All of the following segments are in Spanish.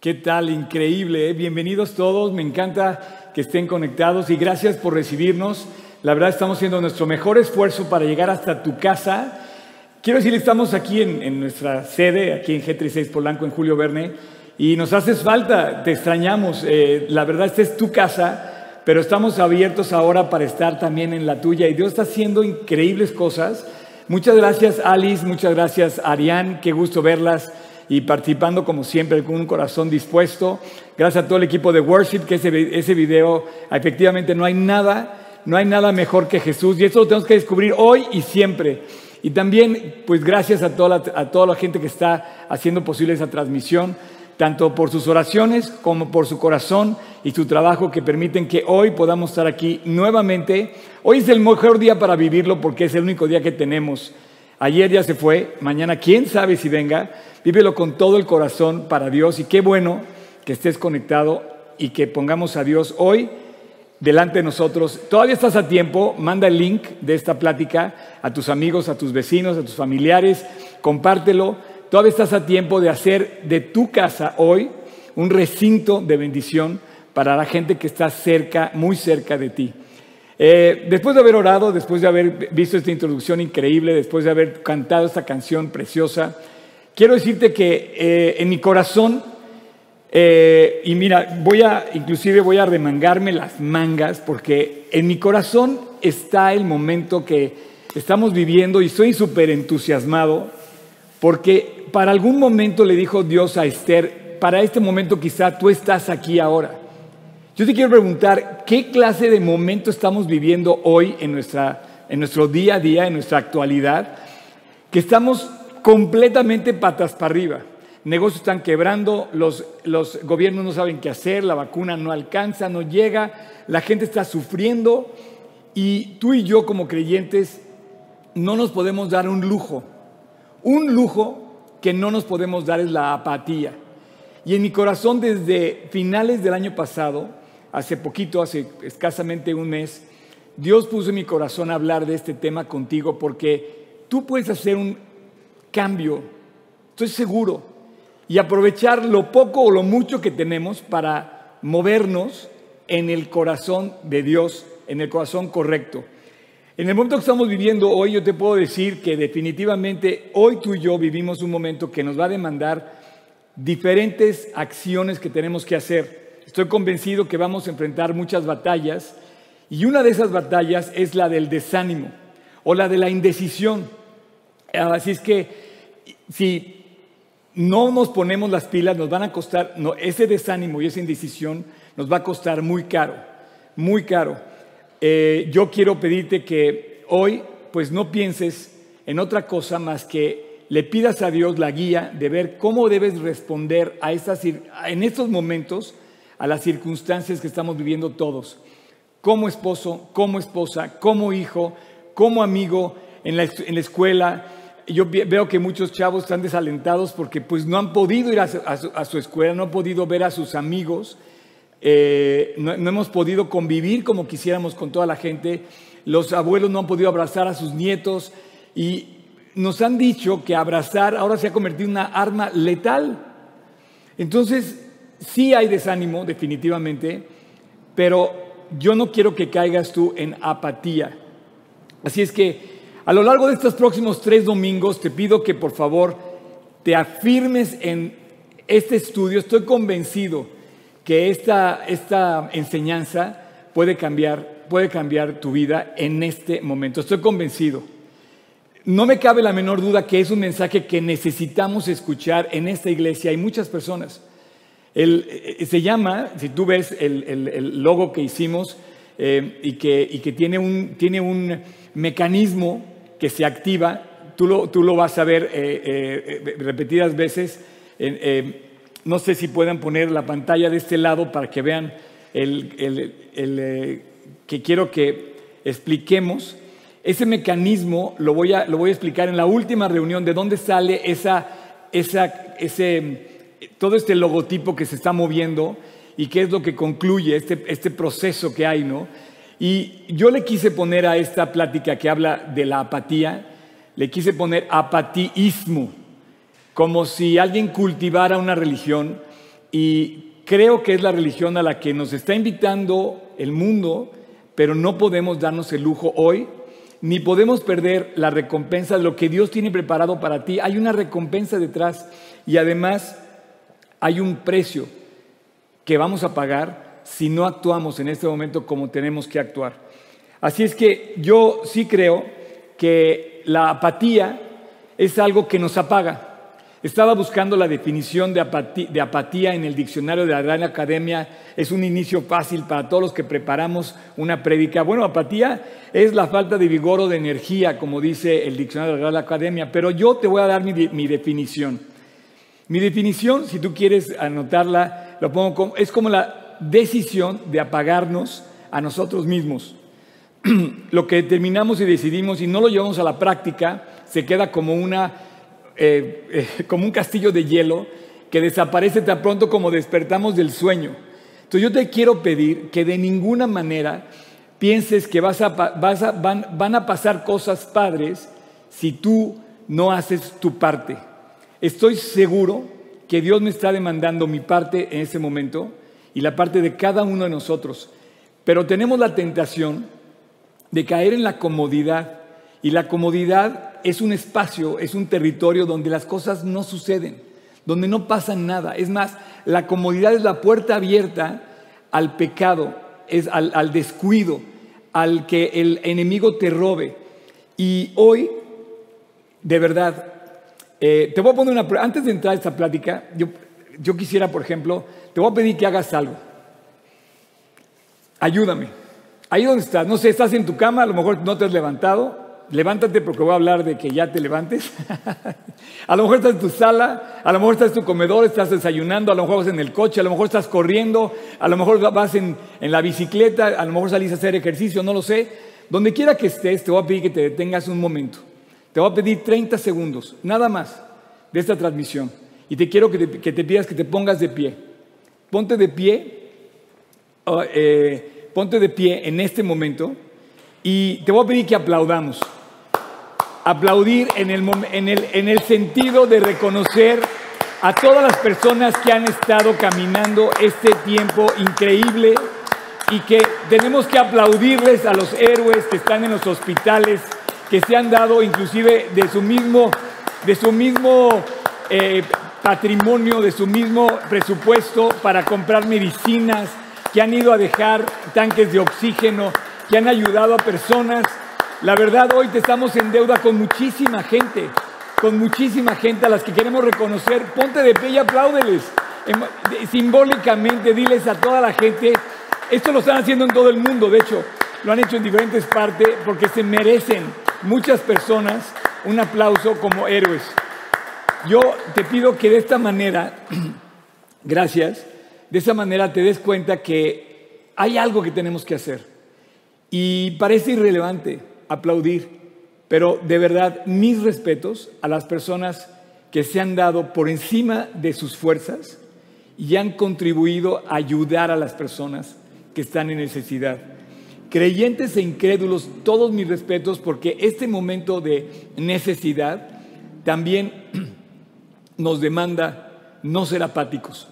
¿Qué tal? Increíble. ¿eh? Bienvenidos todos. Me encanta que estén conectados y gracias por recibirnos. La verdad estamos haciendo nuestro mejor esfuerzo para llegar hasta tu casa. Quiero decir, estamos aquí en, nuestra sede, aquí en G36 Polanco, en Julio Verne, y nos haces falta, te extrañamos. Eh, la verdad, esta es tu casa, pero estamos abiertos ahora para estar también en la tuya y Dios está haciendo increíbles cosas. Muchas gracias Alice, muchas gracias Arián, qué gusto verlas y participando como siempre con un corazón dispuesto. Gracias a todo el equipo de Worship, que ese, ese video, efectivamente no hay nada, no hay nada mejor que Jesús y eso lo tenemos que descubrir hoy y siempre. Y también, pues gracias a toda, a toda la gente que está haciendo posible esa transmisión, tanto por sus oraciones como por su corazón y su trabajo que permiten que hoy podamos estar aquí nuevamente. Hoy es el mejor día para vivirlo porque es el único día que tenemos. Ayer ya se fue, mañana quién sabe si venga, Vívelo con todo el corazón para Dios y qué bueno que estés conectado y que pongamos a Dios hoy delante de nosotros. Todavía estás a tiempo, manda el link de esta plática a tus amigos, a tus vecinos, a tus familiares, compártelo. Todavía estás a tiempo de hacer de tu casa hoy un recinto de bendición para la gente que está cerca, muy cerca de ti. Eh, después de haber orado, después de haber visto esta introducción increíble, después de haber cantado esta canción preciosa, Quiero decirte que eh, en mi corazón, eh, y mira, voy a, inclusive voy a remangarme las mangas, porque en mi corazón está el momento que estamos viviendo y estoy súper entusiasmado, porque para algún momento le dijo Dios a Esther, para este momento quizá tú estás aquí ahora. Yo te quiero preguntar, ¿qué clase de momento estamos viviendo hoy en, nuestra, en nuestro día a día, en nuestra actualidad? Que estamos completamente patas para arriba. Negocios están quebrando, los, los gobiernos no saben qué hacer, la vacuna no alcanza, no llega, la gente está sufriendo y tú y yo como creyentes no nos podemos dar un lujo. Un lujo que no nos podemos dar es la apatía. Y en mi corazón desde finales del año pasado, hace poquito, hace escasamente un mes, Dios puso en mi corazón a hablar de este tema contigo porque tú puedes hacer un cambio, estoy seguro, y aprovechar lo poco o lo mucho que tenemos para movernos en el corazón de Dios, en el corazón correcto. En el momento que estamos viviendo hoy, yo te puedo decir que definitivamente hoy tú y yo vivimos un momento que nos va a demandar diferentes acciones que tenemos que hacer. Estoy convencido que vamos a enfrentar muchas batallas y una de esas batallas es la del desánimo o la de la indecisión. Así es que si no nos ponemos las pilas, nos van a costar, ese desánimo y esa indecisión nos va a costar muy caro, muy caro. Eh, yo quiero pedirte que hoy, pues no pienses en otra cosa más que le pidas a Dios la guía de ver cómo debes responder a estas, en estos momentos a las circunstancias que estamos viviendo todos, como esposo, como esposa, como hijo, como amigo, en la, en la escuela, yo veo que muchos chavos están desalentados porque pues no han podido ir a su, escuela, no han podido ver a sus amigos, eh, no, hemos podido convivir como quisiéramos con toda la gente, los abuelos no han podido abrazar a sus nietos. Y nos han dicho que abrazar ahora se ha convertido en una arma letal. Entonces, sí hay desánimo, definitivamente, pero yo no quiero que caigas tú en apatía. Así es que a lo largo de estos próximos tres domingos te pido que por favor te afirmes en este estudio. Estoy convencido que esta, esta enseñanza puede cambiar, puede cambiar tu vida en este momento. Estoy convencido. No me cabe la menor duda que es un mensaje que necesitamos escuchar en esta iglesia. Hay muchas personas. Eh, se llama, si tú ves el, logo que hicimos eh, y, que, y que tiene un, tiene un mecanismo que se activa, tú lo, tú lo vas a ver eh, repetidas veces. no sé si puedan poner la pantalla de este lado para que vean el, que quiero que expliquemos. Ese mecanismo lo voy, a, lo voy a explicar en la última reunión de dónde sale esa, esa, ese, todo este logotipo que se está moviendo y qué es lo que concluye este, este proceso que hay, ¿no? Y yo le quise poner a esta plática que habla de la apatía, le quise poner apatíismo, como si alguien cultivara una religión y creo que es la religión a la que nos está invitando el mundo, pero no podemos darnos el lujo hoy, ni podemos perder la recompensa de lo que Dios tiene preparado para ti. Hay una recompensa detrás y además hay un precio que vamos a pagar si no actuamos en este momento como tenemos que actuar. Así es que yo sí creo que la apatía es algo que nos apaga. Estaba buscando la definición de apatía, en el diccionario de la Gran Academia. Es un inicio fácil para todos los que preparamos una prédica. Bueno, apatía es la falta de vigor o de energía, como dice el diccionario de la Gran Academia. Pero yo te voy a dar mi, definición. Mi definición, si tú quieres anotarla, lo pongo como, es como la decisión de apagarnos a nosotros mismos. lo que determinamos y decidimos y no lo llevamos a la práctica, se queda como una eh, eh, como un castillo de hielo que desaparece tan pronto como despertamos del sueño. Entonces yo te quiero pedir que de ninguna manera pienses que vas a, vas a, van, van a pasar cosas padres si tú no haces tu parte. Estoy seguro que Dios me está demandando mi parte en ese momento y la parte de cada uno de nosotros. Pero tenemos la tentación de caer en la comodidad y la comodidad es un espacio, es un territorio donde las cosas no suceden, donde no pasa nada. Es más, la comodidad es la puerta abierta al pecado, es al, descuido, al que el enemigo te robe. Y hoy, de verdad, eh, te voy a poner una. Antes de entrar a esta plática, yo, yo quisiera, por ejemplo, te voy a pedir que hagas algo. Ayúdame. Ahí donde estás, no sé, estás en tu cama, a lo mejor no te has levantado, levántate porque voy a hablar de que ya te levantes. a lo mejor estás en tu sala, a lo mejor estás en tu comedor, estás desayunando, a lo mejor vas en el coche, a lo mejor estás corriendo, a lo mejor vas en, la bicicleta, a lo mejor salís a hacer ejercicio, no lo sé. Donde quiera que estés, te voy a pedir que te detengas un momento. Te voy a pedir 30 segundos, nada más, de esta transmisión. Y te quiero que te, pidas que te pongas de pie. Ponte de pie, oh, eh, ponte de pie en este momento y te voy a pedir que aplaudamos aplaudir en el, en, el, en el sentido de reconocer a todas las personas que han estado caminando este tiempo increíble y que tenemos que aplaudirles a los héroes que están en los hospitales, que se han dado inclusive de su mismo, de su mismo eh, patrimonio, de su mismo presupuesto para comprar medicinas, que han ido a dejar tanques de oxígeno, que han ayudado a personas la verdad, hoy te estamos en deuda con muchísima gente, con muchísima gente a las que queremos reconocer. Ponte de pie y apláudeles. Em, simbólicamente, diles a toda la gente, esto lo están haciendo en todo el mundo, de hecho, lo han hecho en diferentes partes porque se merecen muchas personas un aplauso como héroes. Yo te pido que de esta manera, gracias, de esa manera te des cuenta que hay algo que tenemos que hacer. Y parece irrelevante, aplaudir, pero de verdad mis respetos a las personas que se han dado por encima de sus fuerzas y han contribuido a ayudar a las personas que están en necesidad. Creyentes e incrédulos, todos mis respetos porque este momento de necesidad también nos demanda no ser apáticos.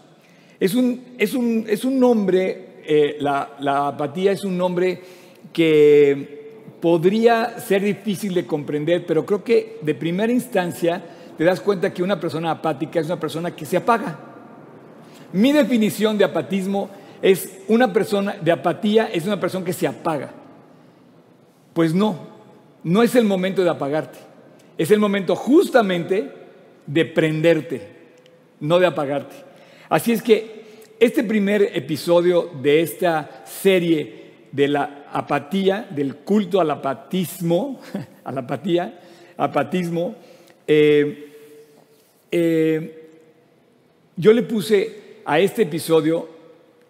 Es un, es un, es un nombre, eh, la, la apatía es un nombre que podría ser difícil de comprender, pero creo que de primera instancia te das cuenta que una persona apática es una persona que se apaga. Mi definición de apatismo es una persona, de apatía es una persona que se apaga. Pues no, no es el momento de apagarte, es el momento justamente de prenderte, no de apagarte. Así es que este primer episodio de esta serie de la apatía, del culto al apatismo, a la apatía, apatismo, eh, eh, yo le puse a este episodio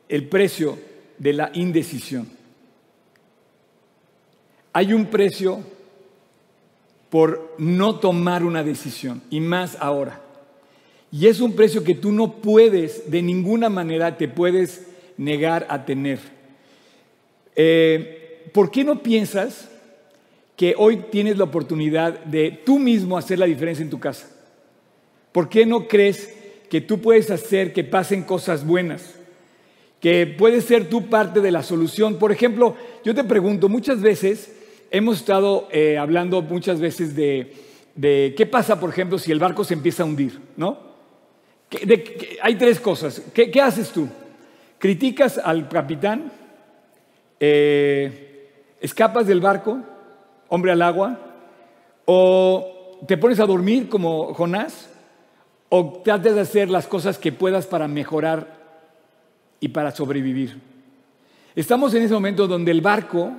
el precio de la indecisión. Hay un precio por no tomar una decisión, y más ahora. Y es un precio que tú no puedes, de ninguna manera te puedes negar a tener. Eh, ¿Por qué no piensas que hoy tienes la oportunidad de tú mismo hacer la diferencia en tu casa? ¿Por qué no crees que tú puedes hacer que pasen cosas buenas, que puedes ser tú parte de la solución. Por ejemplo, yo te pregunto, muchas veces hemos estado eh, hablando muchas veces de, qué pasa, por ejemplo, si el barco se empieza a hundir, ¿no? hay tres cosas. ¿Qué, haces tú? ¿Criticas al capitán? Eh, ¿Escapas del barco? ¿Hombre al agua? ¿O te pones a dormir como Jonás? ¿O tratas de hacer las cosas que puedas para mejorar y para sobrevivir? Estamos en ese momento donde el barco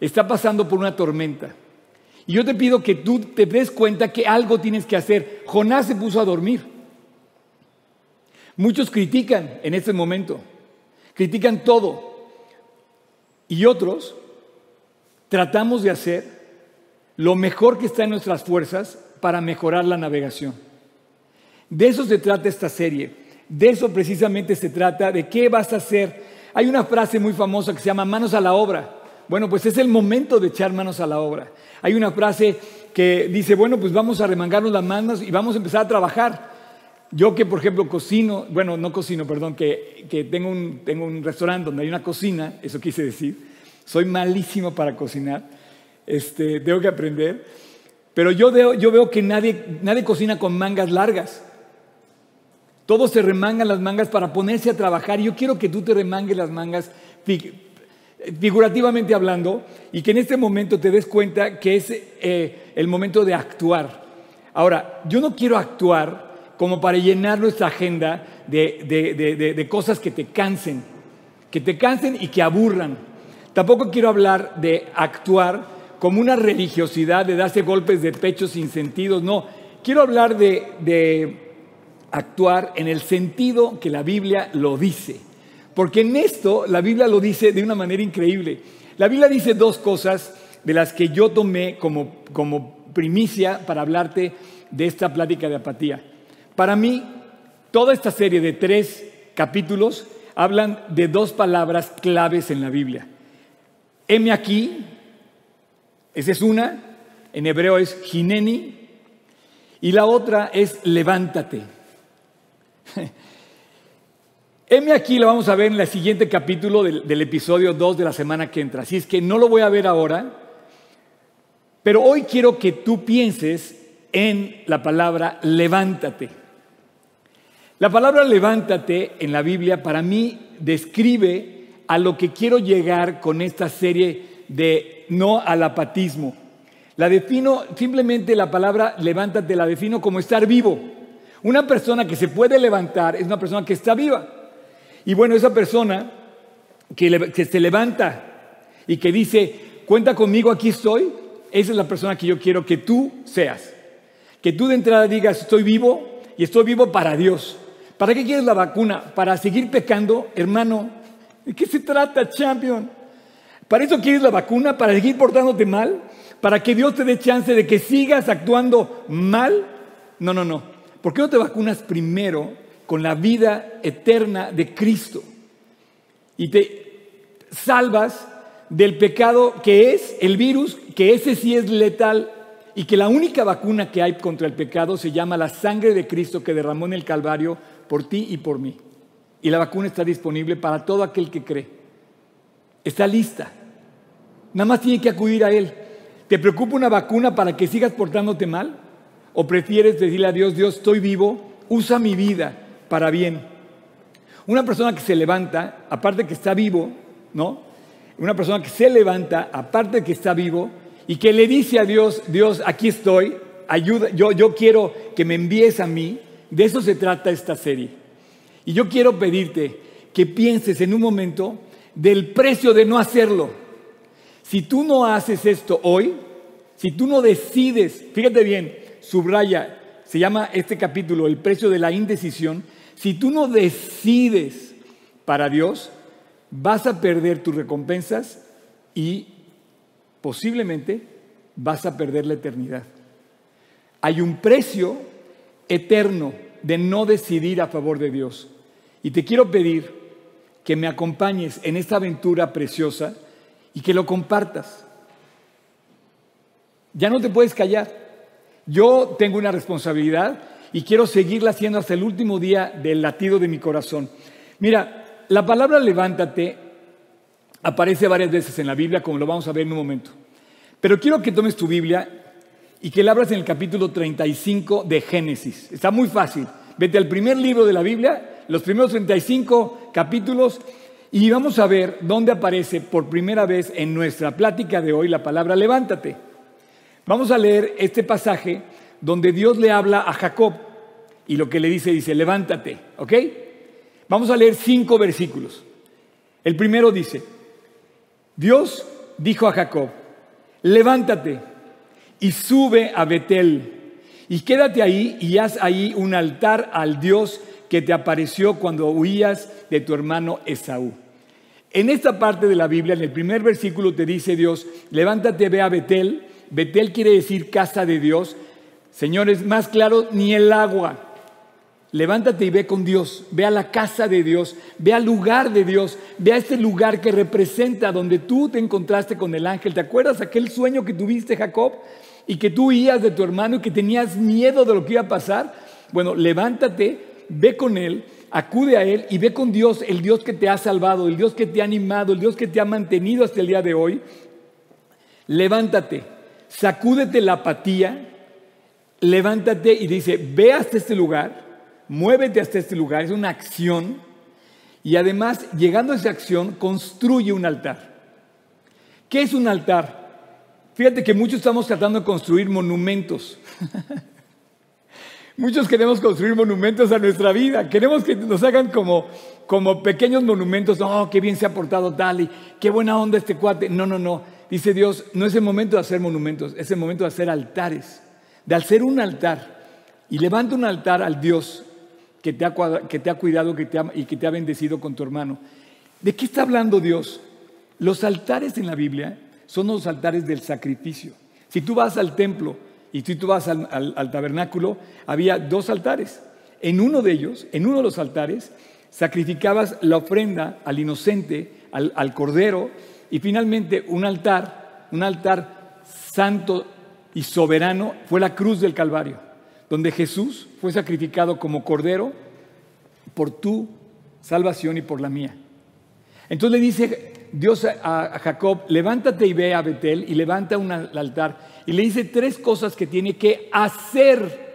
está pasando por una tormenta. Y yo te pido que tú te des cuenta que algo tienes que hacer. Jonás se puso a dormir. Muchos critican en este momento, critican todo. Y otros tratamos de hacer lo mejor que está en nuestras fuerzas para mejorar la navegación. De eso se trata esta serie. De eso precisamente se trata, de qué vas a hacer. Hay una frase muy famosa que se llama manos a la obra. Bueno, pues es el momento de echar manos a la obra. Hay una frase que dice, bueno, pues vamos a remangarnos las manos y vamos a empezar a trabajar. Yo que, por ejemplo, cocino, bueno, no cocino, perdón, que, tengo, un, tengo un restaurante donde hay una cocina, eso quise decir, soy malísimo para cocinar, este, tengo que aprender, pero yo veo, yo veo que nadie, nadie cocina con mangas largas. Todos se remangan las mangas para ponerse a trabajar. Yo quiero que tú te remangues las mangas figurativamente hablando, y que en este momento te des cuenta que es eh, el momento de actuar. Ahora, yo no quiero actuar como para llenar nuestra agenda de, de cosas que te cansen, que te cansen y que aburran. Tampoco quiero hablar de actuar como una religiosidad, de darse golpes de pecho sin sentido, no. Quiero hablar de actuar en el sentido que la Biblia lo dice. Porque en esto la Biblia lo dice de una manera increíble. La Biblia dice dos cosas de las que yo tomé como, como primicia para hablarte de esta plática de apatía. Para mí, toda esta serie de tres capítulos hablan de dos palabras claves en la Biblia. Heme aquí, esa es una, en hebreo es gineni, y la otra es levántate. Heme aquí, lo vamos a ver en el siguiente capítulo del, episodio 2 de la semana que entra. Así es que no lo voy a ver ahora, pero hoy quiero que tú pienses en la palabra levántate. La palabra levántate en la Biblia para mí describe a lo que quiero llegar con esta serie de no al apatismo. La defino, simplemente la palabra levántate la defino como estar vivo. Una persona que se puede levantar es una persona que está viva. Y bueno, esa persona que, se levanta y que dice, cuenta conmigo, aquí estoy, esa es la persona que yo quiero que tú seas. Que tú de entrada digas, estoy vivo y estoy vivo para Dios. ¿Para qué quieres la vacuna? ¿Para seguir pecando, hermano? ¿De qué se trata, champion? ¿Para eso quieres la vacuna? ¿Para seguir portándote mal? ¿Para que Dios te dé chance de que sigas actuando mal? No, no, no. ¿Por qué no te vacunas primero con la vida eterna de Cristo. Y te salvas del pecado que es el virus, que ese sí es letal y que la única vacuna que hay contra el pecado se llama la sangre de Cristo que derramó en el Calvario por ti y por mí. Y la vacuna está disponible para todo aquel que cree. Está lista. Nada más tiene que acudir a Él. ¿Te preocupa una vacuna para que sigas portándote mal? ¿O prefieres decirle a Dios, Dios, estoy vivo, usa mi vida, para bien. Una persona que se levanta, aparte que está vivo, ¿no? Una persona que se levanta, aparte que está vivo, y que le dice a Dios, Dios, aquí estoy, ayuda, yo, yo quiero que me envíes a mí, de eso se trata esta serie. Y yo quiero pedirte que pienses en un momento del precio de no hacerlo. Si tú no haces esto hoy, si tú no decides, fíjate bien, subraya, se llama este capítulo el precio de la indecisión, si tú no decides para Dios, vas a perder tus recompensas y posiblemente vas a perder la eternidad. Hay un precio eterno de no decidir a favor de Dios. Y te quiero pedir que me acompañes en esta aventura preciosa y que lo compartas. Ya no te puedes callar. Yo tengo una responsabilidad y quiero seguirla haciendo hasta el último día del latido de mi corazón. Mira, la palabra levántate aparece varias veces en la Biblia, como lo vamos a ver en un momento. Pero quiero que tomes tu Biblia y que la abras en el capítulo 35 de Génesis. Está muy fácil. Vete al primer libro de la Biblia, los primeros 35 capítulos, y vamos a ver dónde aparece por primera vez en nuestra plática de hoy la palabra levántate. Vamos a leer este pasaje donde Dios le habla a Jacob y lo que le dice dice, levántate, ¿ok? Vamos a leer cinco versículos. El primero dice, Dios dijo a Jacob, levántate y sube a Betel y quédate ahí y haz ahí un altar al Dios que te apareció cuando huías de tu hermano Esaú. En esta parte de la Biblia, en el primer versículo te dice Dios, levántate, ve a Betel. Betel quiere decir casa de Dios. Señores, más claro, ni el agua. Levántate y ve con Dios, ve a la casa de Dios, ve al lugar de Dios, ve a este lugar que representa donde tú te encontraste con el ángel. ¿Te acuerdas aquel sueño que tuviste, Jacob? Y que tú huías de tu hermano y que tenías miedo de lo que iba a pasar. Bueno, levántate, ve con él, acude a Él y ve con Dios, el Dios que te ha salvado, el Dios que te ha animado, el Dios que te ha mantenido hasta el día de hoy. Levántate, sacúdete la apatía, levántate y dice, ve hasta este lugar, muévete hasta este lugar, es una acción. Y además, llegando a esa acción, construye un altar. ¿Qué es un altar? Fíjate que muchos estamos tratando de construir monumentos. Muchos queremos construir monumentos a nuestra vida. Queremos que nos hagan como, como pequeños monumentos. Oh, qué bien se ha portado tal y qué buena onda este cuate. No, no, no. Dice Dios, no es el momento de hacer monumentos, es el momento de hacer altares. De hacer un altar. Y levanta un altar al Dios que te ha, ha cuidado que te y que te ha bendecido con tu hermano. ¿De qué está hablando Dios? Los altares en la Biblia son los altares del sacrificio. Si tú vas al templo, y si tú vas al, tabernáculo, había dos altares. En uno de ellos, en uno de los altares, sacrificabas la ofrenda al inocente, al, cordero, y finalmente un altar, un altar santo y soberano, fue la cruz del Calvario, donde Jesús fue sacrificado como cordero por tu salvación y por la mía. Entonces le dice Dios a, Jacob, levántate y ve a Betel y levanta un altar. Y le dice tres cosas que tiene que hacer.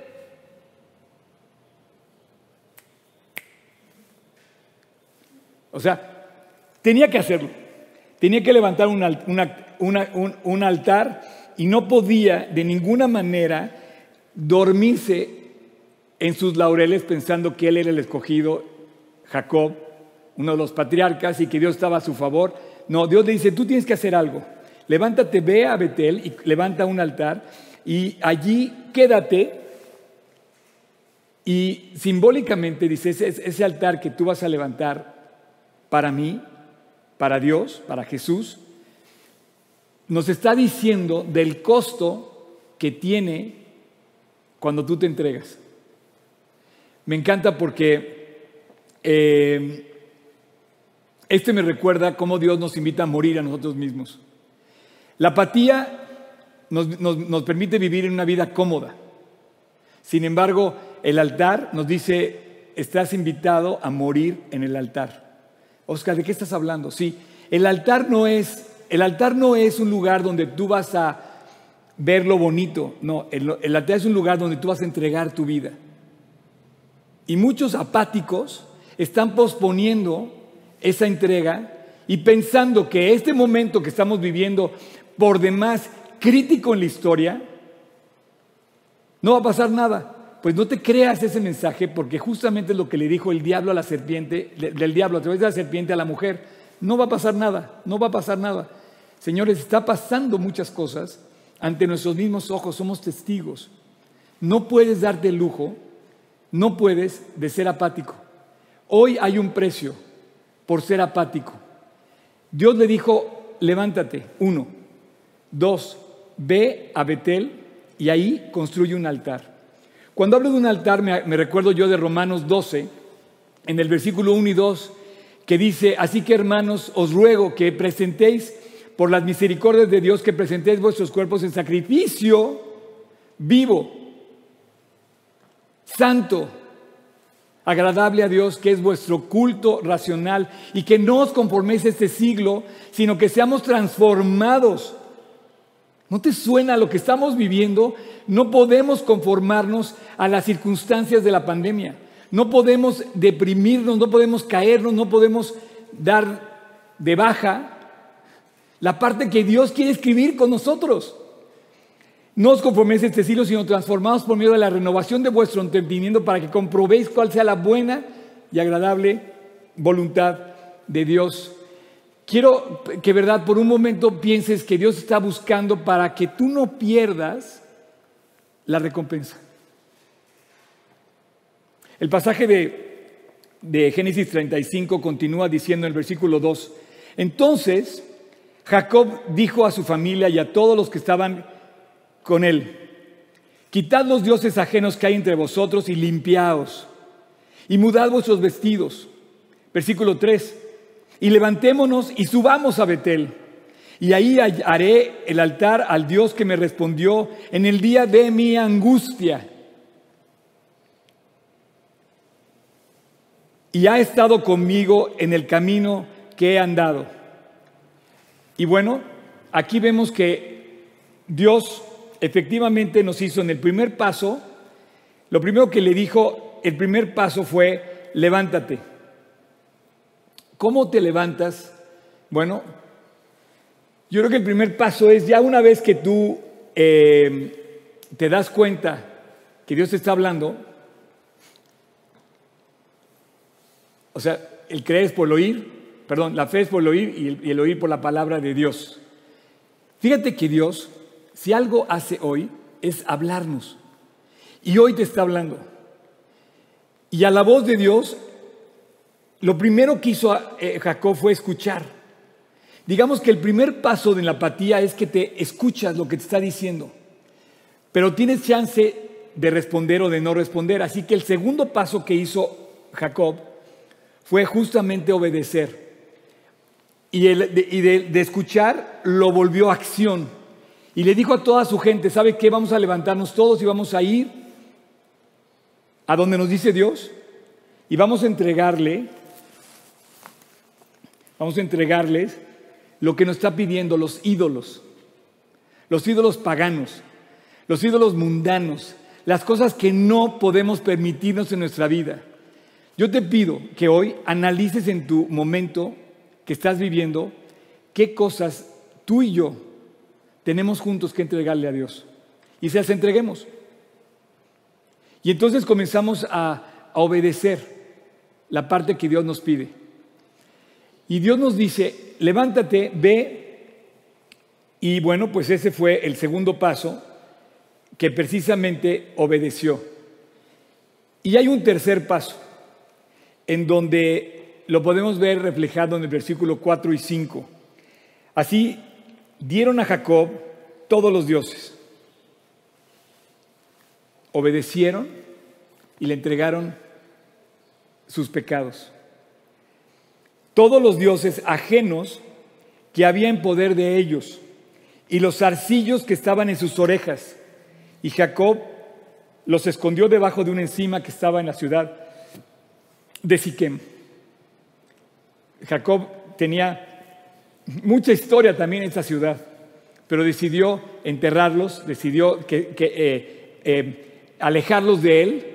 O sea, tenía que hacerlo. Tenía que levantar un, altar y no podía de ninguna manera dormirse en sus laureles pensando que él era el escogido, Jacob, uno de los patriarcas y que Dios estaba a su favor. No, Dios le dice, tú tienes que hacer algo. Levántate, ve a Betel y levanta un altar y allí quédate. Y simbólicamente dice, ese altar que tú vas a levantar para mí, para Dios, para Jesús, nos está diciendo del costo que tiene cuando tú te entregas. Me encanta porque eh, este me recuerda cómo Dios nos invita a morir a nosotros mismos. La apatía nos, permite vivir en una vida cómoda. Sin embargo, el altar nos dice, estás invitado a morir en el altar. Oscar, ¿de qué estás hablando? Sí, el altar no es, el altar no es un lugar donde tú vas a ver lo bonito. No, el, el altar es un lugar donde tú vas a entregar tu vida. Y muchos apáticos están posponiendo esa entrega y pensando que este momento que estamos viviendo, por demás crítico en la historia, no va a pasar nada. Pues no te creas ese mensaje porque justamente es lo que le dijo el diablo a la serpiente, del diablo a través de la serpiente a la mujer. No va a pasar nada, no va a pasar nada. Señores, está pasando muchas cosas ante nuestros mismos ojos, somos testigos. No puedes darte el lujo, no puedes de ser apático. Hoy hay un precio por ser apático. Dios le dijo, levántate, uno. Dos, ve a Betel y ahí construye un altar. Cuando hablo de un altar, me, recuerdo yo de Romanos 12, en el versículo 1 y 2, que dice, así que hermanos, os ruego que presentéis, por las misericordias de Dios, que presentéis vuestros cuerpos en sacrificio vivo, santo, agradable a Dios, que es vuestro culto racional y que no os conforméis a este siglo, sino que seamos transformados. ¿No te suena lo que estamos viviendo? No podemos conformarnos a las circunstancias de la pandemia. No podemos deprimirnos, no podemos caernos, no podemos dar de baja la parte que Dios quiere escribir con nosotros. No os conforméis a este siglo, sino transformados por medio de la renovación de vuestro entendimiento para que comprobéis cuál sea la buena y agradable voluntad de Dios. Quiero que, verdad, por un momento pienses que Dios está buscando para que tú no pierdas la recompensa. El pasaje de, de Génesis 35 continúa diciendo en el versículo 2, entonces Jacob dijo a su familia y a todos los que estaban con él, quitad los dioses ajenos que hay entre vosotros y limpiaos, y mudad vuestros vestidos. Versículo 3, y levantémonos y subamos a Betel, y ahí haré el altar al Dios que me respondió en el día de mi angustia. Y ha estado conmigo en el camino que he andado. Y bueno, aquí vemos que Dios efectivamente nos hizo en el primer paso, lo primero que le dijo, el primer paso fue, levántate. ¿Cómo te levantas? Bueno, yo creo que el primer paso es ya una vez que tú eh, te das cuenta que Dios te está hablando, o sea, el creer es por el oír, perdón, la fe es por el oír y el, y el oír por la palabra de Dios. Fíjate que Dios si algo hace hoy es hablarnos. Y hoy te está hablando. Y a la voz de Dios, lo primero que hizo eh, Jacob fue escuchar. Digamos que el primer paso de la apatía es que te escuchas lo que te está diciendo, pero tienes chance de responder o de no responder. Así que el segundo paso que hizo Jacob fue justamente obedecer. Y, de, de escuchar lo volvió a acción. Y le dijo a toda su gente, ¿sabe qué? Vamos a levantarnos todos y vamos a ir a donde nos dice Dios y vamos a entregarle, vamos a entregarles lo que nos está pidiendo los ídolos, los ídolos paganos, los ídolos mundanos, las cosas que no podemos permitirnos en nuestra vida. Yo te pido que hoy analices en tu momento que estás viviendo qué cosas tú y yo tenemos juntos que entregarle a Dios. Y se las entreguemos. Y entonces comenzamos a, a obedecer la parte que Dios nos pide. Y Dios nos dice, levántate, ve. Y bueno, pues ese fue el segundo paso que precisamente obedeció. Y hay un tercer paso, en donde lo podemos ver reflejado en el versículo 4 y 5. Así dieron a Jacob todos los dioses. Obedecieron y le entregaron sus pecados. Todos los dioses ajenos que había en poder de ellos y los zarcillos que estaban en sus orejas. Y Jacob los escondió debajo de una encima que estaba en la ciudad de Siquem. Jacob tenía mucha historia también en esa ciudad, pero decidió enterrarlos, decidió que, eh, eh, alejarlos de él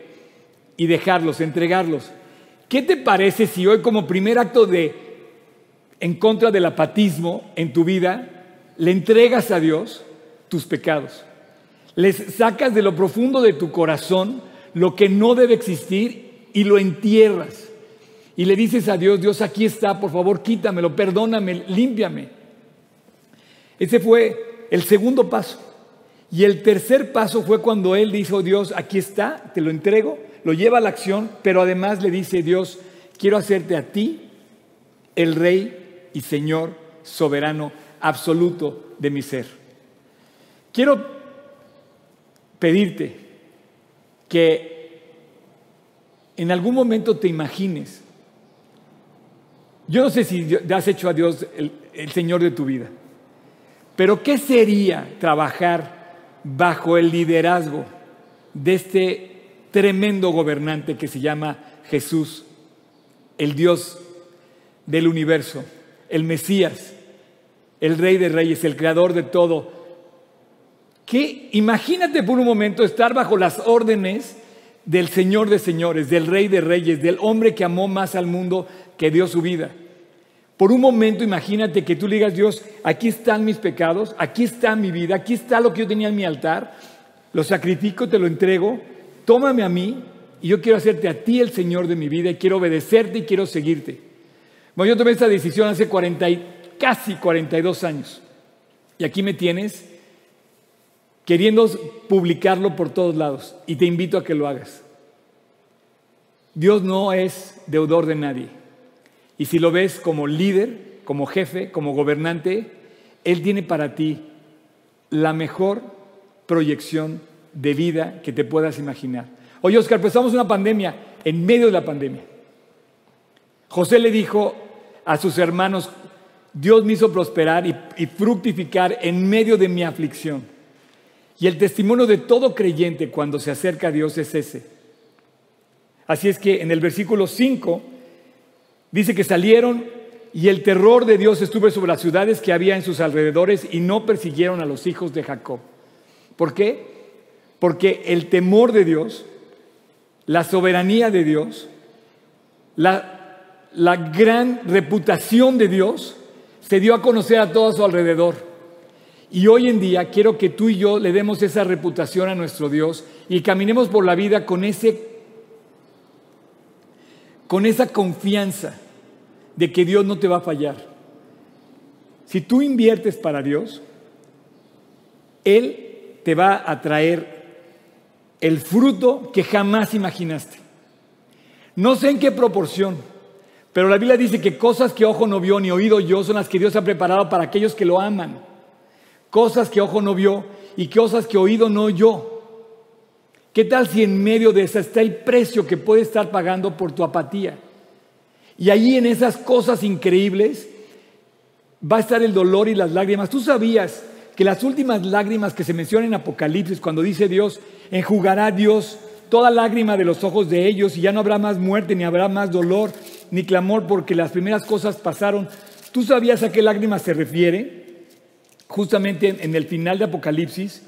y dejarlos, entregarlos. ¿Qué te parece si hoy como primer acto de en contra del apatismo en tu vida, le entregas a Dios tus pecados? Les sacas de lo profundo de tu corazón lo que no debe existir y lo entierras y le dices a Dios, Dios aquí está, por favor quítamelo, perdóname, límpiame. Ese fue el segundo paso. Y el tercer paso fue cuando él dijo, Dios, aquí está, te lo entrego, lo lleva a la acción, pero además le dice, Dios, quiero hacerte a ti el rey y Señor soberano absoluto de mi ser. Quiero pedirte que en algún momento te imagines yo no sé si has hecho a Dios el, Señor de tu vida, pero ¿qué sería trabajar bajo el liderazgo de este tremendo gobernante que se llama Jesús, el Dios del universo, el Mesías, el Rey de Reyes, el Creador de todo. Que imagínate por un momento estar bajo las órdenes del Señor de señores, del Rey de Reyes, del hombre que amó más al mundo que dio su vida. Por un momento imagínate que tú le digas, Dios, aquí están mis pecados, aquí está mi vida, aquí está lo que yo tenía en mi altar, lo sacrifico, te lo entrego, tómame a mí y yo quiero hacerte a ti el Señor de mi vida y quiero obedecerte y quiero seguirte. Bueno, yo tomé esta decisión hace 40 y, casi 42 años y aquí me tienes queriendo publicarlo por todos lados y te invito a que lo hagas. Dios no es deudor de nadie. Y si lo ves como líder, como jefe, como gobernante, Él tiene para ti la mejor proyección de vida que te puedas imaginar. Oye, Oscar, pues una pandemia, en medio de la pandemia. José le dijo a sus hermanos, Dios me hizo prosperar y, y, fructificar en medio de mi aflicción. Y el testimonio de todo creyente cuando se acerca a Dios es ese. Así es que en el versículo 5 Dice que salieron y el terror de Dios estuvo sobre las ciudades que había en sus alrededores y no persiguieron a los hijos de Jacob. ¿Por qué? Porque el temor de Dios, la soberanía de Dios, la, la gran reputación de Dios se dio a conocer a todo su alrededor. Y hoy en día quiero que tú y yo le demos esa reputación a nuestro Dios y caminemos por la vida con ese con esa confianza de que Dios no te va a fallar. Si tú inviertes para Dios, Él te va a traer el fruto que jamás imaginaste. No sé en qué proporción, pero la Biblia dice que cosas que ojo no vio ni oído yo son las que Dios ha preparado para aquellos que lo aman. Cosas que ojo no vio y cosas que oído no oyó. ¿Qué tal si en medio de esa está el precio que puedes estar pagando por tu apatía? Y ahí en esas cosas increíbles va a estar el dolor y las lágrimas. Tú sabías que las últimas lágrimas que se mencionan en Apocalipsis, cuando dice Dios, enjugará Dios toda lágrima de los ojos de ellos y ya no habrá más muerte, ni habrá más dolor, ni clamor, porque las primeras cosas pasaron. ¿Tú sabías a qué lágrimas se refiere? Justamente en el final de Apocalipsis,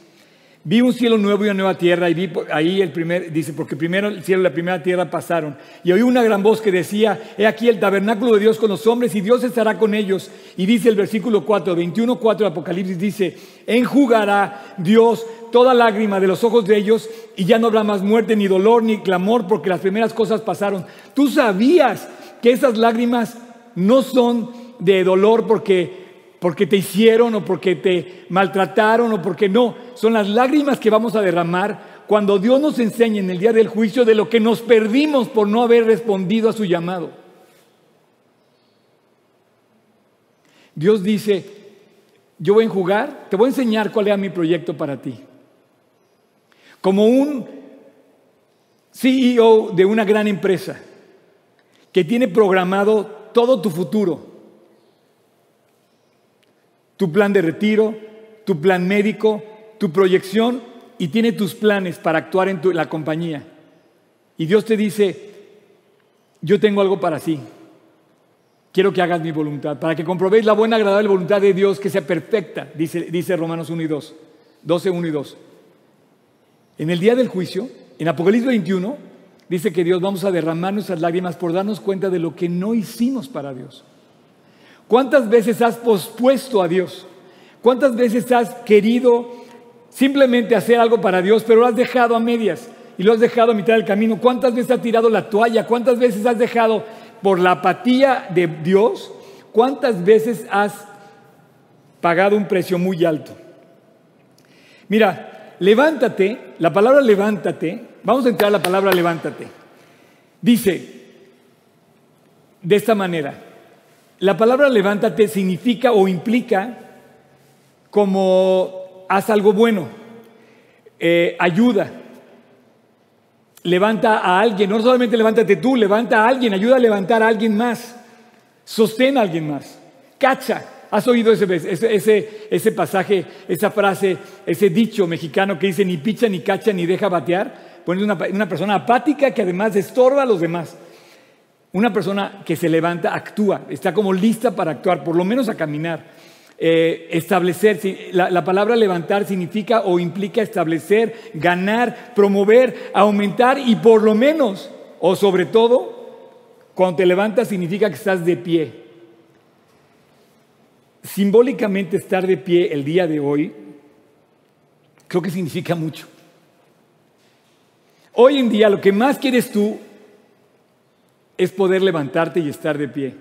Vi un cielo nuevo y una nueva tierra y vi ahí el primer, dice, porque primero el cielo y la primera tierra pasaron. Y oí una gran voz que decía, he aquí el tabernáculo de Dios con los hombres y Dios estará con ellos. Y dice el versículo 4, 21, 4 de Apocalipsis, dice, enjugará Dios toda lágrima de los ojos de ellos y ya no habrá más muerte, ni dolor, ni clamor, porque las primeras cosas pasaron. Tú sabías que esas lágrimas no son de dolor porque porque te hicieron o porque te maltrataron o porque no. Son las lágrimas que vamos a derramar cuando Dios nos enseña en el día del juicio de lo que nos perdimos por no haber respondido a su llamado. Dios dice, yo voy a jugar, te voy a enseñar cuál era mi proyecto para ti. Como un CEO de una gran empresa que tiene programado todo tu futuro tu plan de retiro, tu plan médico, tu proyección y tiene tus planes para actuar en la compañía. Y Dios te dice, yo tengo algo para ti. Quiero que hagas mi voluntad, para que comprobéis la buena, agradable voluntad de Dios que sea perfecta, dice, dice Romanos 1 y 2, 12, 1 y 2. En el día del juicio, en Apocalipsis 21, dice que Dios vamos a derramar nuestras lágrimas por darnos cuenta de lo que no hicimos para Dios. ¿Cuántas veces has pospuesto a Dios? ¿Cuántas veces has querido simplemente hacer algo para Dios, pero lo has dejado a medias y lo has dejado a mitad del camino? ¿Cuántas veces has tirado la toalla? ¿Cuántas veces has dejado por la apatía de Dios? ¿Cuántas veces has pagado un precio muy alto? Mira, levántate, la palabra levántate, vamos a entrar a la palabra levántate. Dice de esta manera, la palabra levántate significa o implica como haz algo bueno, eh, ayuda, levanta a alguien, no solamente levántate tú, levanta a alguien, ayuda a levantar a alguien más, sostén a alguien más, cacha. ¿Has oído ese, ese, ese pasaje, esa frase, ese dicho mexicano que dice ni picha, ni cacha, ni deja batear? pones una, una persona apática que además estorba a los demás. Una persona que se levanta, actúa, está como lista para actuar, por lo menos a caminar. Eh, establecer, la, la, palabra levantar significa o implica establecer, ganar, promover, aumentar y por lo menos, o sobre todo, cuando te levantas significa que estás de pie. Simbólicamente estar de pie el día de hoy, creo que significa mucho. Hoy en día lo que más quieres tú es poder levantarte y estar de pie.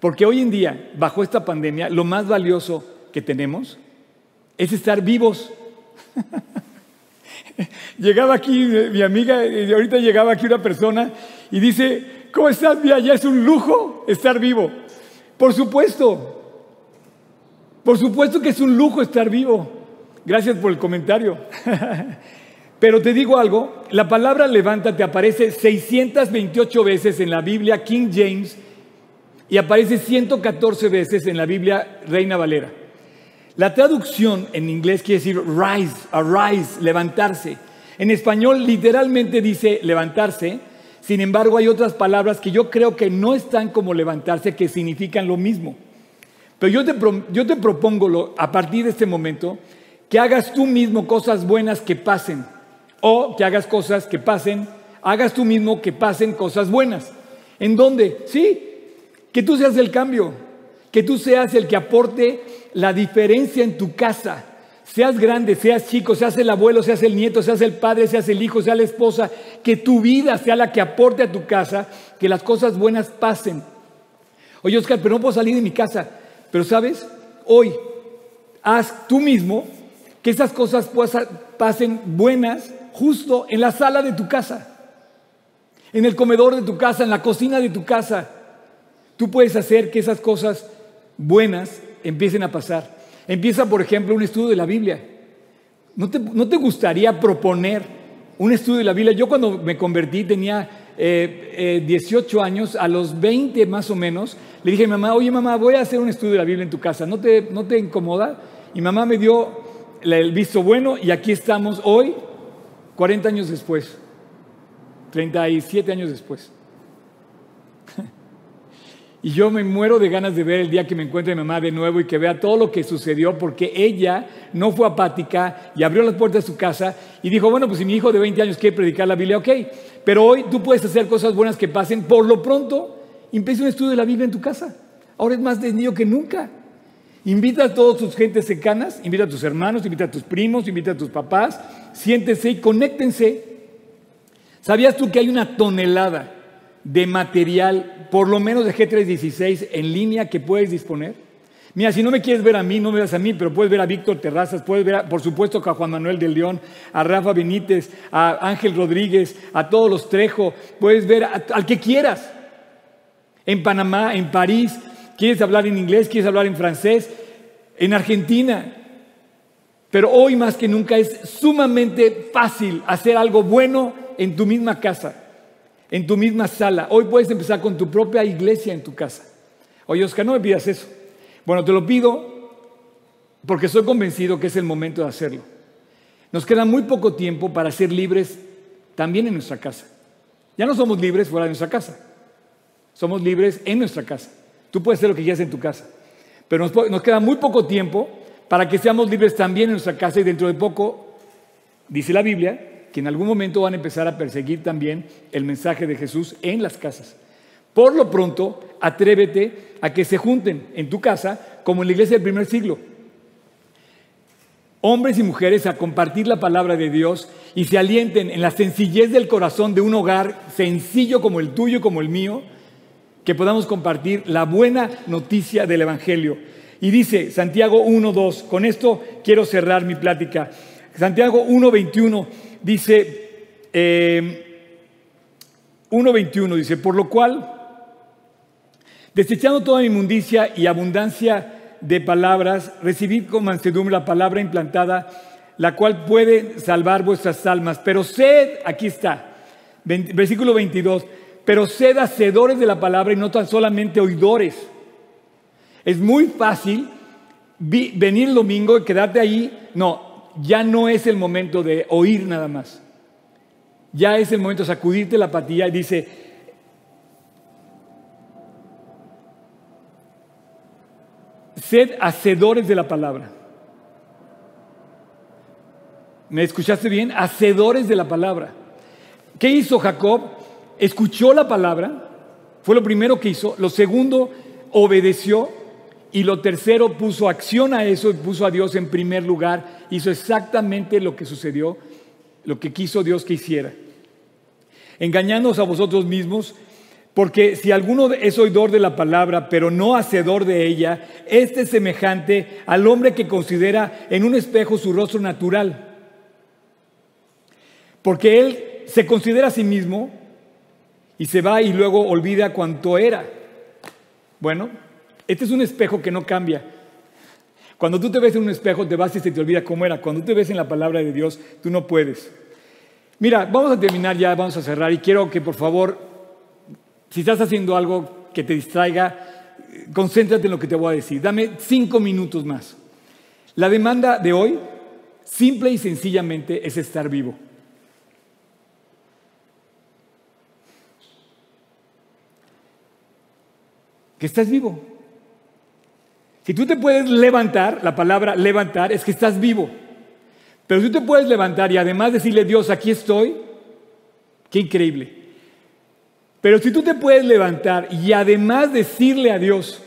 Porque hoy en día, bajo esta pandemia, lo más valioso que tenemos es estar vivos. llegaba aquí mi amiga, ahorita llegaba aquí una persona y dice, ¿cómo estás? Mira, ya es un lujo estar vivo. Por supuesto, por supuesto que es un lujo estar vivo. Gracias por el comentario. Pero te digo algo, la palabra levántate aparece 628 veces en la Biblia King James y aparece 114 veces en la Biblia Reina Valera. La traducción en inglés quiere decir rise, arise, levantarse. En español literalmente dice levantarse, sin embargo hay otras palabras que yo creo que no están como levantarse, que significan lo mismo. Pero yo te, yo te propongo a partir de este momento que hagas tú mismo cosas buenas que pasen o que hagas cosas que pasen, hagas tú mismo que pasen cosas buenas. ¿En dónde? Sí, que tú seas el cambio, que tú seas el que aporte la diferencia en tu casa. Seas grande, seas chico, seas el abuelo, seas el nieto, seas el padre, seas el hijo, seas la esposa, que tu vida sea la que aporte a tu casa, que las cosas buenas pasen. Oye, Oscar, pero no puedo salir de mi casa. Pero sabes, hoy haz tú mismo que esas cosas pasen buenas justo en la sala de tu casa, en el comedor de tu casa, en la cocina de tu casa. Tú puedes hacer que esas cosas buenas empiecen a pasar. Empieza, por ejemplo, un estudio de la Biblia. ¿No te, gustaría proponer un estudio de la Biblia? Yo cuando me convertí tenía 18 eh, eh, años, a los 20 más o menos, le dije a mi mamá, oye mamá, voy a hacer un estudio de la Biblia en tu casa, ¿no te, no te incomoda? Y mamá me dio el visto bueno y aquí estamos hoy 40 años después, 37 años después. Y yo me muero de ganas de ver el día que me encuentre mi mamá de nuevo y que vea todo lo que sucedió porque ella no fue apática y abrió las puertas de su casa y dijo, bueno, pues si mi hijo de 20 años quiere predicar la Biblia, ok, pero hoy tú puedes hacer cosas buenas que pasen. Por lo pronto, empieza un estudio de la Biblia en tu casa. Ahora es más desnido que nunca. Invita a todas tus gentes cercanas, invita a tus hermanos, invita a tus primos, invita a tus papás, siéntense y conéctense. ¿Sabías tú que hay una tonelada de material, por lo menos de G316 en línea que puedes disponer? Mira, si no me quieres ver a mí, no me veas a mí, pero puedes ver a Víctor Terrazas, puedes ver, por supuesto, a Juan Manuel del León, a Rafa Benítez, a Ángel Rodríguez, a todos los Trejo, puedes ver al que quieras. En Panamá, en París, quieres hablar en inglés, quieres hablar en francés, en Argentina. Pero hoy más que nunca es sumamente fácil hacer algo bueno en tu misma casa, en tu misma sala. Hoy puedes empezar con tu propia iglesia en tu casa. Oye, Oscar, no me pidas eso. Bueno, te lo pido porque estoy convencido que es el momento de hacerlo. Nos queda muy poco tiempo para ser libres también en nuestra casa. Ya no somos libres fuera de nuestra casa. Somos libres en nuestra casa. Tú puedes hacer lo que quieras en tu casa. Pero nos, queda muy poco tiempo para que seamos libres también en nuestra casa y dentro de poco, dice la Biblia, que en algún momento van a empezar a perseguir también el mensaje de Jesús en las casas. Por lo pronto, atrévete a que se junten en tu casa como en la iglesia del primer siglo. Hombres y mujeres a compartir la palabra de Dios y se alienten en la sencillez del corazón de un hogar sencillo como el tuyo, como el mío, que podamos compartir la buena noticia del Evangelio. Y dice Santiago 1.2, con esto quiero cerrar mi plática. Santiago 1.21 dice, 1.21 eh, dice, por lo cual, desechando toda inmundicia y abundancia de palabras, recibid con mansedumbre la palabra implantada, la cual puede salvar vuestras almas. Pero sed, aquí está, versículo 22, pero sed hacedores de la palabra y no tan solamente oidores. Es muy fácil venir el domingo y quedarte ahí. No, ya no es el momento de oír nada más. Ya es el momento de sacudirte la patilla y dice, sed hacedores de la palabra. ¿Me escuchaste bien? Hacedores de la palabra. ¿Qué hizo Jacob? Escuchó la palabra, fue lo primero que hizo. Lo segundo, obedeció. Y lo tercero, puso acción a eso y puso a Dios en primer lugar. Hizo exactamente lo que sucedió, lo que quiso Dios que hiciera. Engañándonos a vosotros mismos, porque si alguno es oidor de la palabra, pero no hacedor de ella, este es semejante al hombre que considera en un espejo su rostro natural. Porque él se considera a sí mismo y se va y luego olvida cuánto era. Bueno, este es un espejo que no cambia. Cuando tú te ves en un espejo, te vas y se te olvida cómo era. Cuando tú te ves en la palabra de Dios, tú no puedes. Mira, vamos a terminar ya, vamos a cerrar y quiero que por favor, si estás haciendo algo que te distraiga, concéntrate en lo que te voy a decir. Dame cinco minutos más. La demanda de hoy, simple y sencillamente, es estar vivo. Que estás vivo. Si tú te puedes levantar, la palabra levantar es que estás vivo. Pero tú te puedes levantar y además decirle, Dios, aquí estoy, qué increíble. Pero si tú te puedes levantar y además decirle a Dios,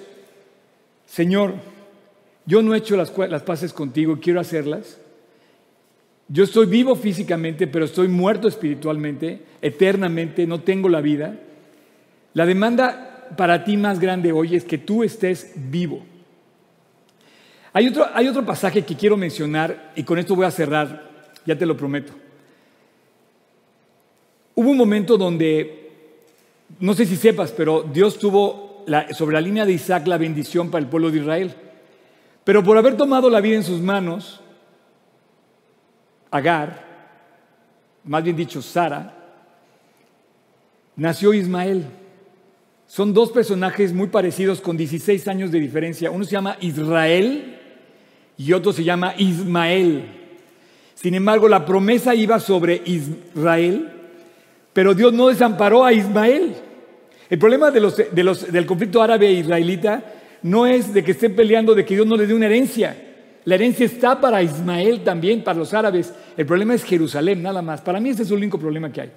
Señor, yo no he hecho las, paces contigo quiero hacerlas. Yo estoy vivo físicamente, pero estoy muerto espiritualmente, eternamente, no tengo la vida. La demanda para ti más grande hoy es que tú estés vivo. Hay otro, hay otro pasaje que quiero mencionar y con esto voy a cerrar, ya te lo prometo. Hubo un momento donde, no sé si sepas, pero Dios tuvo sobre la línea de Isaac la bendición para el pueblo de Israel. Pero por haber tomado la vida en sus manos, Agar, más bien dicho Sara, nació Ismael. Son dos personajes muy parecidos con 16 años de diferencia. Uno se llama Israel y otro se llama Ismael. Sin embargo, la promesa iba sobre Israel, pero Dios no desamparó a Ismael. El problema del conflicto árabe-israelita no es de que estén peleando de que Dios no le dé una herencia. La herencia está para Ismael también, para los árabes. El problema es Jerusalén, nada más. Para mí ese es el único problema que hay.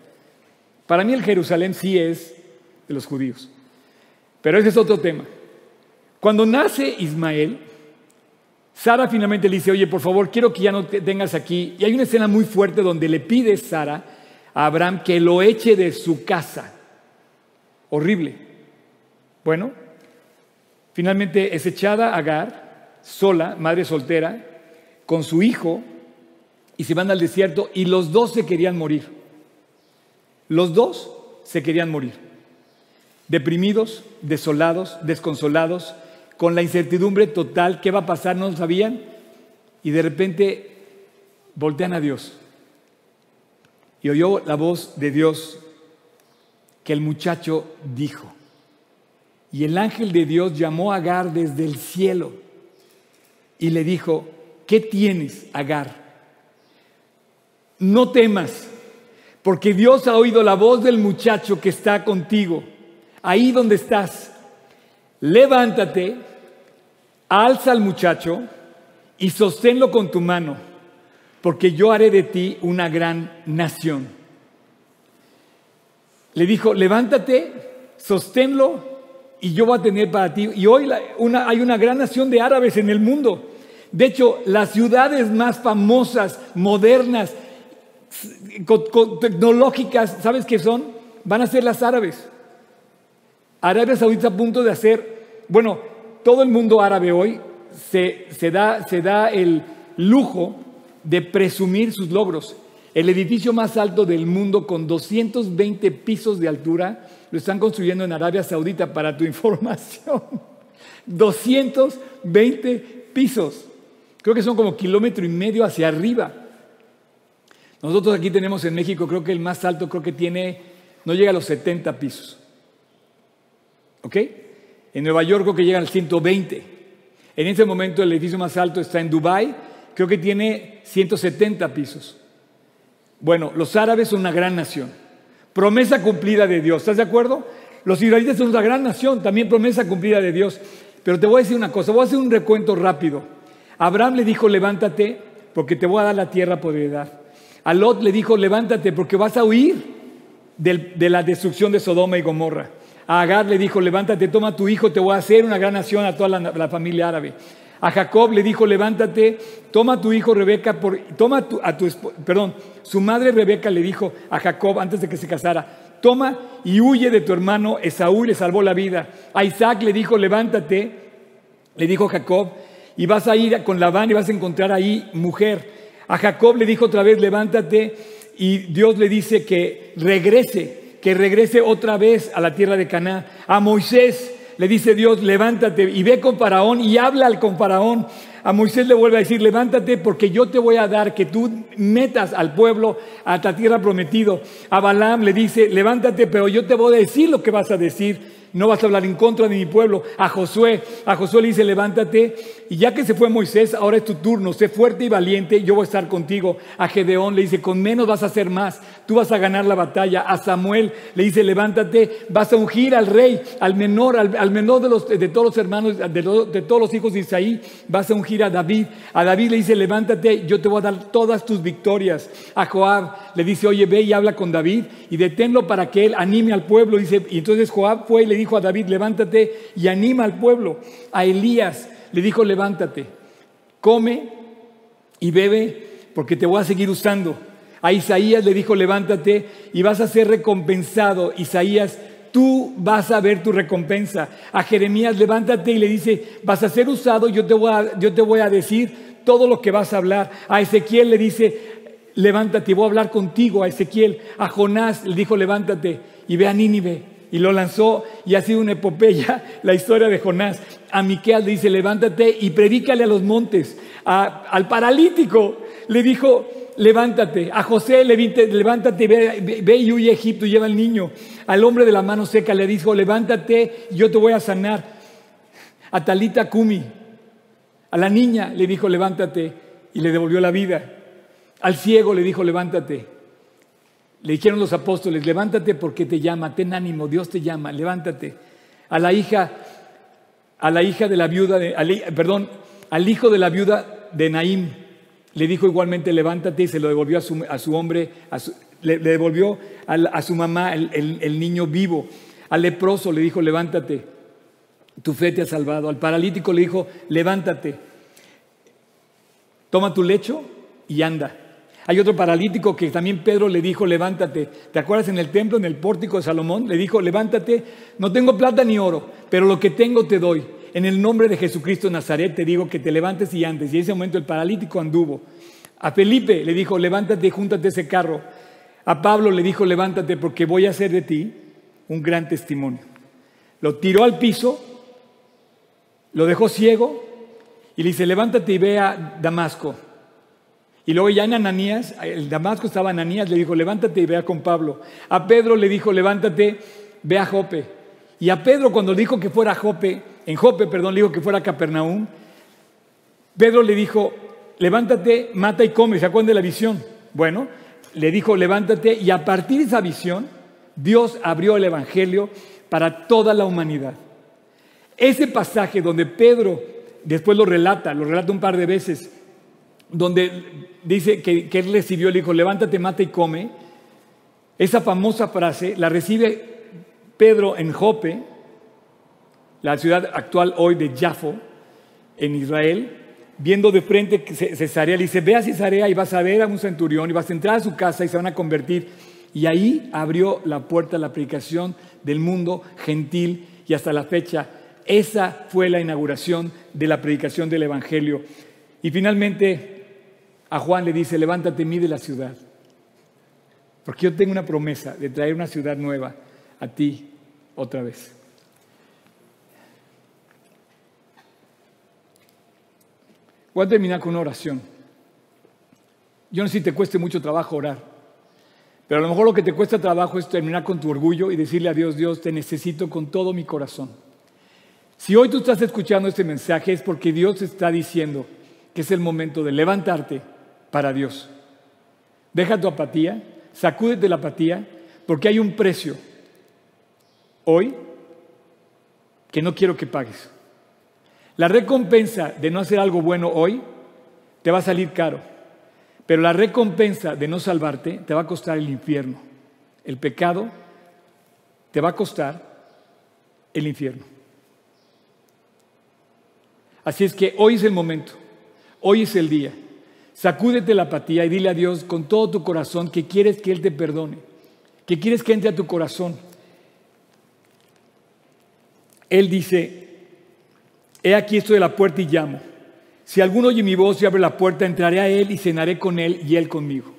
Para mí el Jerusalén sí es de los judíos. Pero ese es otro tema. Cuando nace Ismael, Sara finalmente le dice, oye, por favor, quiero que ya no te tengas aquí. Y hay una escena muy fuerte donde le pide Sara a Abraham que lo eche de su casa. Horrible. Bueno, finalmente es echada Agar, sola, madre soltera, con su hijo, y se van al desierto y los dos se querían morir. Los dos se querían morir. Deprimidos, desolados, desconsolados, con la incertidumbre total, ¿qué va a pasar? No lo sabían. Y de repente voltean a Dios. Y oyó la voz de Dios que el muchacho dijo. Y el ángel de Dios llamó a Agar desde el cielo y le dijo, ¿qué tienes, Agar? No temas, porque Dios ha oído la voz del muchacho que está contigo, ahí donde estás. Levántate alza al muchacho y sosténlo con tu mano, porque yo haré de ti una gran nación. Le dijo, levántate, sosténlo y yo voy a tener para ti. Y hoy hay una gran nación de árabes en el mundo. De hecho, las ciudades más famosas, modernas, tecnológicas, ¿sabes qué son? Van a ser las árabes. Arabia Saudita a punto de hacer, bueno, todo el mundo árabe hoy se, da, da el lujo de presumir sus logros. El edificio más alto del mundo con 220 pisos de altura lo están construyendo en Arabia Saudita para tu información. 220 pisos. Creo que son como kilómetro y medio hacia arriba. Nosotros aquí tenemos en México, creo que el más alto creo que tiene, no llega a los 70 pisos. ¿Ok? En Nueva York creo que llegan al 120. En ese momento el edificio más alto está en Dubai, creo que tiene 170 pisos. Bueno, los árabes son una gran nación. Promesa cumplida de Dios. ¿Estás de acuerdo? Los israelitas son una gran nación, también promesa cumplida de Dios. Pero te voy a decir una cosa, voy a hacer un recuento rápido. Abraham le dijo, levántate porque te voy a dar la tierra por heredad. A Lot le dijo, levántate porque vas a huir de la destrucción de Sodoma y Gomorra. A Agar le dijo, levántate, toma tu hijo, te voy a hacer una gran nación a toda la, familia árabe. A Jacob le dijo, levántate, toma tu hijo Rebeca, por, toma a tu, perdón, su madre Rebeca le dijo a Jacob antes de que se casara, toma y huye de tu hermano Esaú le salvó la vida. A Isaac le dijo, levántate, le dijo Jacob, y vas a ir con Labán y vas a encontrar ahí mujer. A Jacob le dijo otra vez, levántate, y Dios le dice que regrese, que regrese otra vez a la tierra de Canaán. A Moisés le dice Dios, levántate y ve con Faraón y habla al con Faraón. A Moisés le vuelve a decir, levántate porque yo te voy a dar que tú metas al pueblo a la tierra prometido. A Balaam le dice, levántate, pero yo te voy a decir lo que vas a decir no vas a hablar en contra de mi pueblo. A Josué, a Josué le dice, levántate, y ya que se fue Moisés, ahora es tu turno, sé fuerte y valiente, yo voy a estar contigo. A Gedeón le dice, con menos vas a hacer más, tú vas a ganar la batalla. A Samuel le dice, levántate, vas a ungir al rey, al menor, al, menor de, los, de todos los hermanos, de, todos los hijos de Isaí, vas a ungir a David. A David le dice, levántate, yo te voy a dar todas tus victorias. A Joab le dice, oye, ve y habla con David y deténlo para que él anime al pueblo. Dice, y entonces Joab fue y le dijo a David, levántate y anima al pueblo. A Elías le dijo, levántate, come y bebe porque te voy a seguir usando. A Isaías le dijo, levántate y vas a ser recompensado. Isaías, tú vas a ver tu recompensa. A Jeremías, levántate y le dice, vas a ser usado, yo te voy a, yo te voy a decir todo lo que vas a hablar. A Ezequiel le dice, levántate, voy a hablar contigo. A Ezequiel, a Jonás le dijo, levántate y ve a Nínive y lo lanzó y ha sido una epopeya la historia de Jonás. A Miqueas le dice, levántate y predícale a los montes. al paralítico le dijo, levántate. A José levántate, ve, ve, y huye a Egipto y lleva al niño. Al hombre de la mano seca le dijo, levántate, yo te voy a sanar. A Talita Kumi, a la niña le dijo, levántate, y le devolvió la vida. Al ciego le dijo, levántate. Le dijeron los apóstoles, levántate porque te llama, ten ánimo, Dios te llama, levántate. A la hija, a la hija de la viuda, de, perdón, al hijo de la viuda de Naim, le dijo igualmente, levántate y se lo devolvió a su, a su hombre, le, devolvió a, su mamá el, el niño vivo. Al leproso le dijo, levántate, tu fe te ha salvado. Al paralítico le dijo, levántate, toma tu lecho y anda. Hay otro paralítico que también Pedro le dijo, levántate. ¿Te acuerdas en el templo, en el pórtico de Salomón? Le dijo, levántate, no tengo plata ni oro, pero lo que tengo te doy. En el nombre de Jesucristo de Nazaret te digo que te levantes y antes. Y en ese momento el paralítico anduvo. A Felipe le dijo, levántate y júntate ese carro. A Pablo le dijo, levántate porque voy a hacer de ti un gran testimonio. Lo tiró al piso, lo dejó ciego y le dice, levántate y ve a Damasco. Y luego ya en Ananías, el Damasco estaba Ananías, le dijo, levántate y vea con Pablo. A Pedro le dijo, levántate, ve a Jope. Y a Pedro cuando dijo que fuera Jope, en Jope, perdón, le dijo que fuera a Capernaum, Pedro le dijo, levántate, mata y come. ¿Se acuerdan de la visión? Bueno, le dijo, levántate y a partir de esa visión, Dios abrió el Evangelio para toda la humanidad. Ese pasaje donde Pedro después lo relata, lo relata un par de veces, donde dice que, él recibió, le dijo, levántate, mata y come. Esa famosa frase la recibe Pedro en Jope, la ciudad actual hoy de Jafo, en Israel, viendo de frente Cesarea, le dice, ve a Cesarea y vas a ver a un centurión y vas a entrar a su casa y se van a convertir. Y ahí abrió la puerta a la predicación del mundo gentil y hasta la fecha esa fue la inauguración de la predicación del Evangelio. Y finalmente a Juan le dice, levántate, mide la ciudad. Porque yo tengo una promesa de traer una ciudad nueva a ti otra vez. Voy a terminar con una oración. Yo no sé si te cueste mucho trabajo orar, pero a lo mejor lo que te cuesta trabajo es terminar con tu orgullo y decirle a Dios, Dios, te necesito con todo mi corazón. Si hoy tú estás escuchando este mensaje es porque Dios está diciendo que es el momento de levantarte para Dios. Deja tu apatía, sacúdete la apatía, porque hay un precio hoy que no quiero que pagues. La recompensa de no hacer algo bueno hoy te va a salir caro, pero la recompensa de no salvarte te va a costar el infierno. El pecado te va a costar el infierno. Así es que hoy es el momento, hoy es el día. Sacúdete la apatía y dile a Dios con todo tu corazón que quieres que Él te perdone, que quieres que entre a tu corazón. Él dice, he aquí estoy de la puerta y llamo. Si alguno oye mi voz y abre la puerta, entraré a Él y cenaré con Él y Él conmigo.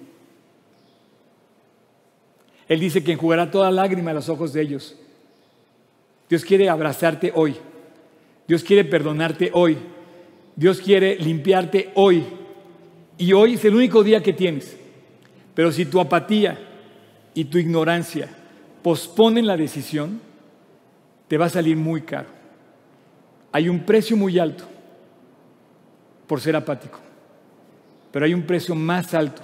Él dice que enjugará toda lágrima a los ojos de ellos. Dios quiere abrazarte hoy. Dios quiere perdonarte hoy. Dios quiere limpiarte hoy. Y hoy es el único día que tienes. Pero si tu apatía y tu ignorancia posponen la decisión, te va a salir muy caro. Hay un precio muy alto por ser apático, pero hay un precio más alto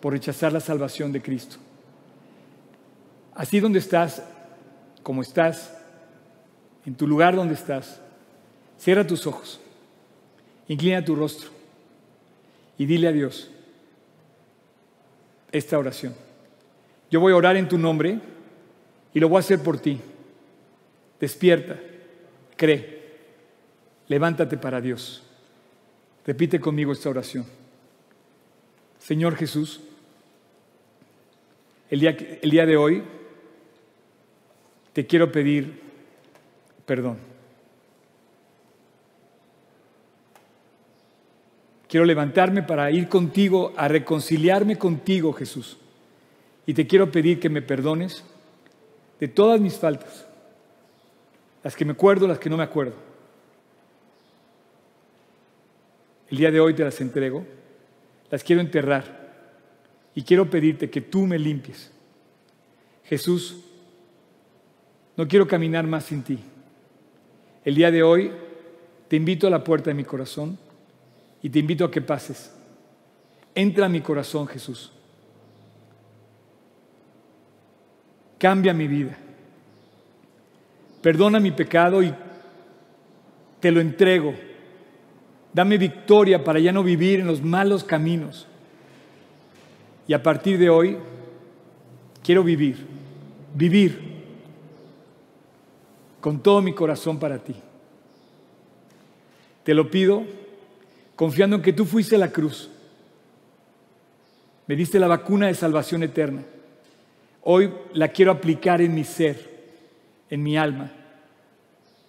por rechazar la salvación de Cristo. Así donde estás, como estás, en tu lugar donde estás, cierra tus ojos, inclina tu rostro y dile a Dios esta oración. Yo voy a orar en tu nombre y lo voy a hacer por ti. Despierta, cree, levántate para Dios. Repite conmigo esta oración. Señor Jesús, el día, el día de hoy te quiero pedir perdón. Quiero levantarme para ir contigo, a reconciliarme contigo, Jesús. Y te quiero pedir que me perdones de todas mis faltas las que me acuerdo, las que no me acuerdo. El día de hoy te las entrego, las quiero enterrar y quiero pedirte que tú me limpies. Jesús, no quiero caminar más sin ti. El día de hoy te invito a la puerta de mi corazón y te invito a que pases. Entra a mi corazón, Jesús. Cambia mi vida. Perdona mi pecado y te lo entrego. Dame victoria para ya no vivir en los malos caminos. Y a partir de hoy, quiero vivir, vivir con todo mi corazón para ti. Te lo pido confiando en que tú fuiste a la cruz. Me diste la vacuna de salvación eterna. Hoy la quiero aplicar en mi ser en mi alma.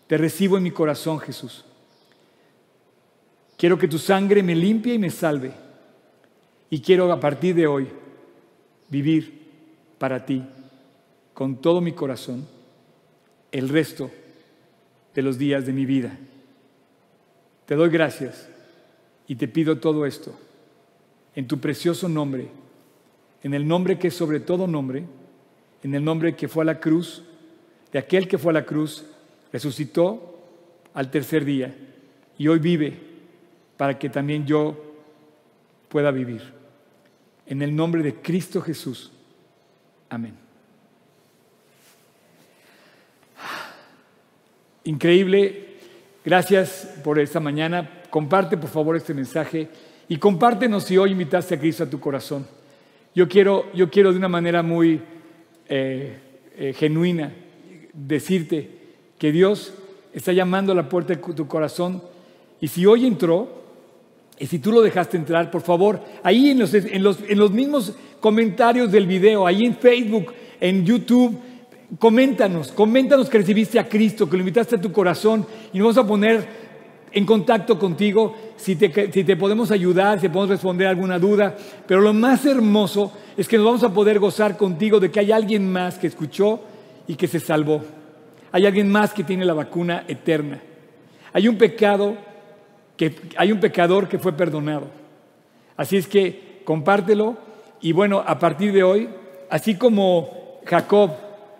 Te recibo en mi corazón, Jesús. Quiero que tu sangre me limpie y me salve. Y quiero a partir de hoy vivir para ti con todo mi corazón el resto de los días de mi vida. Te doy gracias y te pido todo esto en tu precioso nombre, en el nombre que es sobre todo nombre, en el nombre que fue a la cruz de aquel que fue a la cruz, resucitó al tercer día y hoy vive para que también yo pueda vivir. En el nombre de Cristo Jesús. Amén. Increíble. Gracias por esta mañana. Comparte por favor este mensaje y compártenos si hoy invitaste a Cristo a tu corazón. Yo quiero, yo quiero de una manera muy eh, eh, genuina decirte que Dios está llamando a la puerta de tu corazón y si hoy entró, y si tú lo dejaste entrar, por favor, ahí en los, en los, en los mismos comentarios del video, ahí en Facebook, en YouTube, coméntanos, coméntanos que recibiste a Cristo, que lo invitaste a tu corazón y nos vamos a poner en contacto contigo si te, si te podemos ayudar, si podemos responder alguna duda. Pero lo más hermoso es que nos vamos a poder gozar contigo de que hay alguien más que escuchó y que se salvó. Hay alguien más que tiene la vacuna eterna. Hay un pecado hay un pecador que fue perdonado. Así es que compártelo y bueno, a partir de hoy, así como Jacob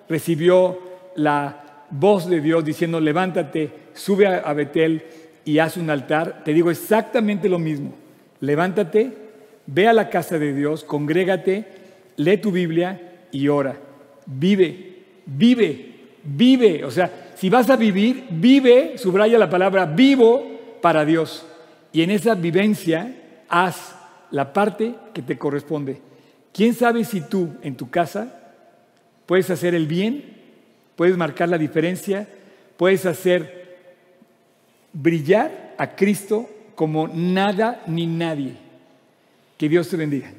recibió la voz de Dios diciendo, "Levántate, sube a Betel y haz un altar", te digo exactamente lo mismo. Levántate, ve a la casa de Dios, congrégate, lee tu Biblia y ora. Vive, vive, vive. O sea, si vas a vivir, vive, subraya la palabra vivo para Dios. Y en esa vivencia haz la parte que te corresponde. ¿Quién sabe si tú en tu casa puedes hacer el bien, puedes marcar la diferencia, puedes hacer brillar a Cristo como nada ni nadie? Que Dios te bendiga.